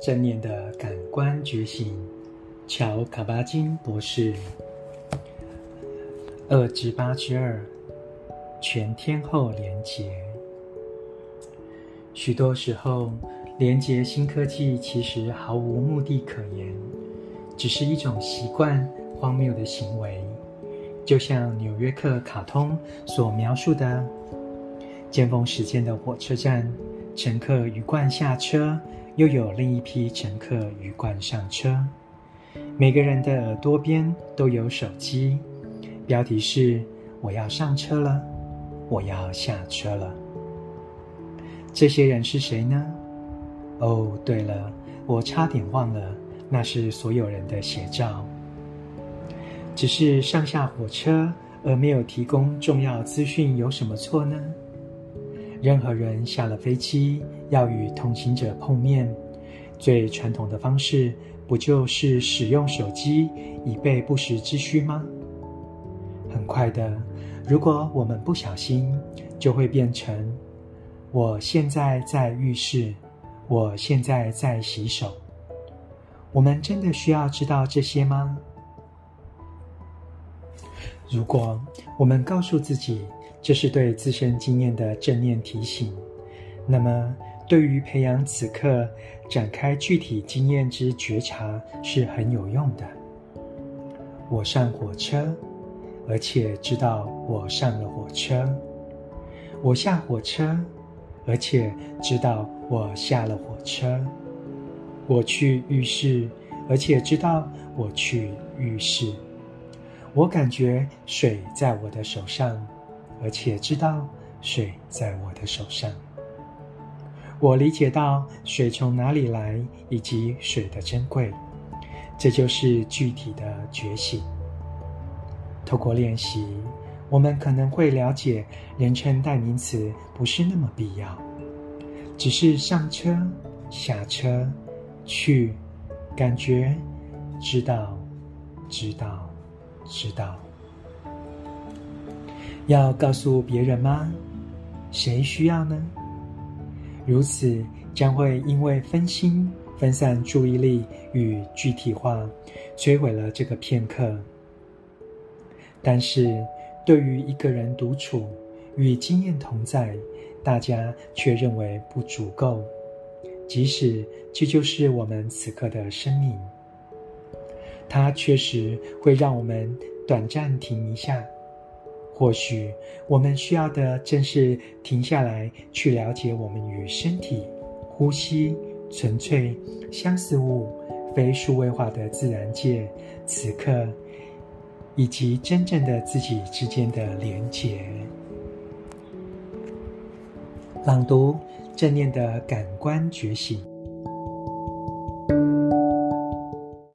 正念的感官觉醒，乔卡巴金博士。二至八之二，全天候连结。许多时候，连结新科技其实毫无目的可言，只是一种习惯、荒谬的行为。就像纽约客卡通所描述的：尖峰时间的火车站，乘客鱼贯下车，又有另一批乘客鱼贯上车。每个人的耳朵边都有手机。标题是：“我要上车了，我要下车了。”这些人是谁呢？哦，对了，我差点忘了，那是所有人的写照。只是上下火车而没有提供重要资讯，有什么错呢？任何人下了飞机要与同行者碰面，最传统的方式不就是使用手机以备不时之需吗？很快的，如果我们不小心，就会变成：我现在在浴室，我现在在洗手。我们真的需要知道这些吗？如果我们告诉自己这是对自身经验的正念提醒，那么对于培养此刻展开具体经验之觉察是很有用的。我上火车。而且知道我上了火车，我下火车，而且知道我下了火车。我去浴室，而且知道我去浴室。我感觉水在我的手上，而且知道水在我的手上。我理解到水从哪里来，以及水的珍贵。这就是具体的觉醒。透过练习，我们可能会了解人称代名词不是那么必要，只是上车、下车、去、感觉、知道、知道、知道。要告诉别人吗？谁需要呢？如此将会因为分心、分散注意力与具体化，摧毁了这个片刻。但是，对于一个人独处与经验同在，大家却认为不足够。即使这就是我们此刻的生命，它确实会让我们短暂停一下。或许我们需要的正是停下来，去了解我们与身体、呼吸、纯粹相似物、非数位化的自然界，此刻。以及真正的自己之间的连结。朗读正念的感官觉醒。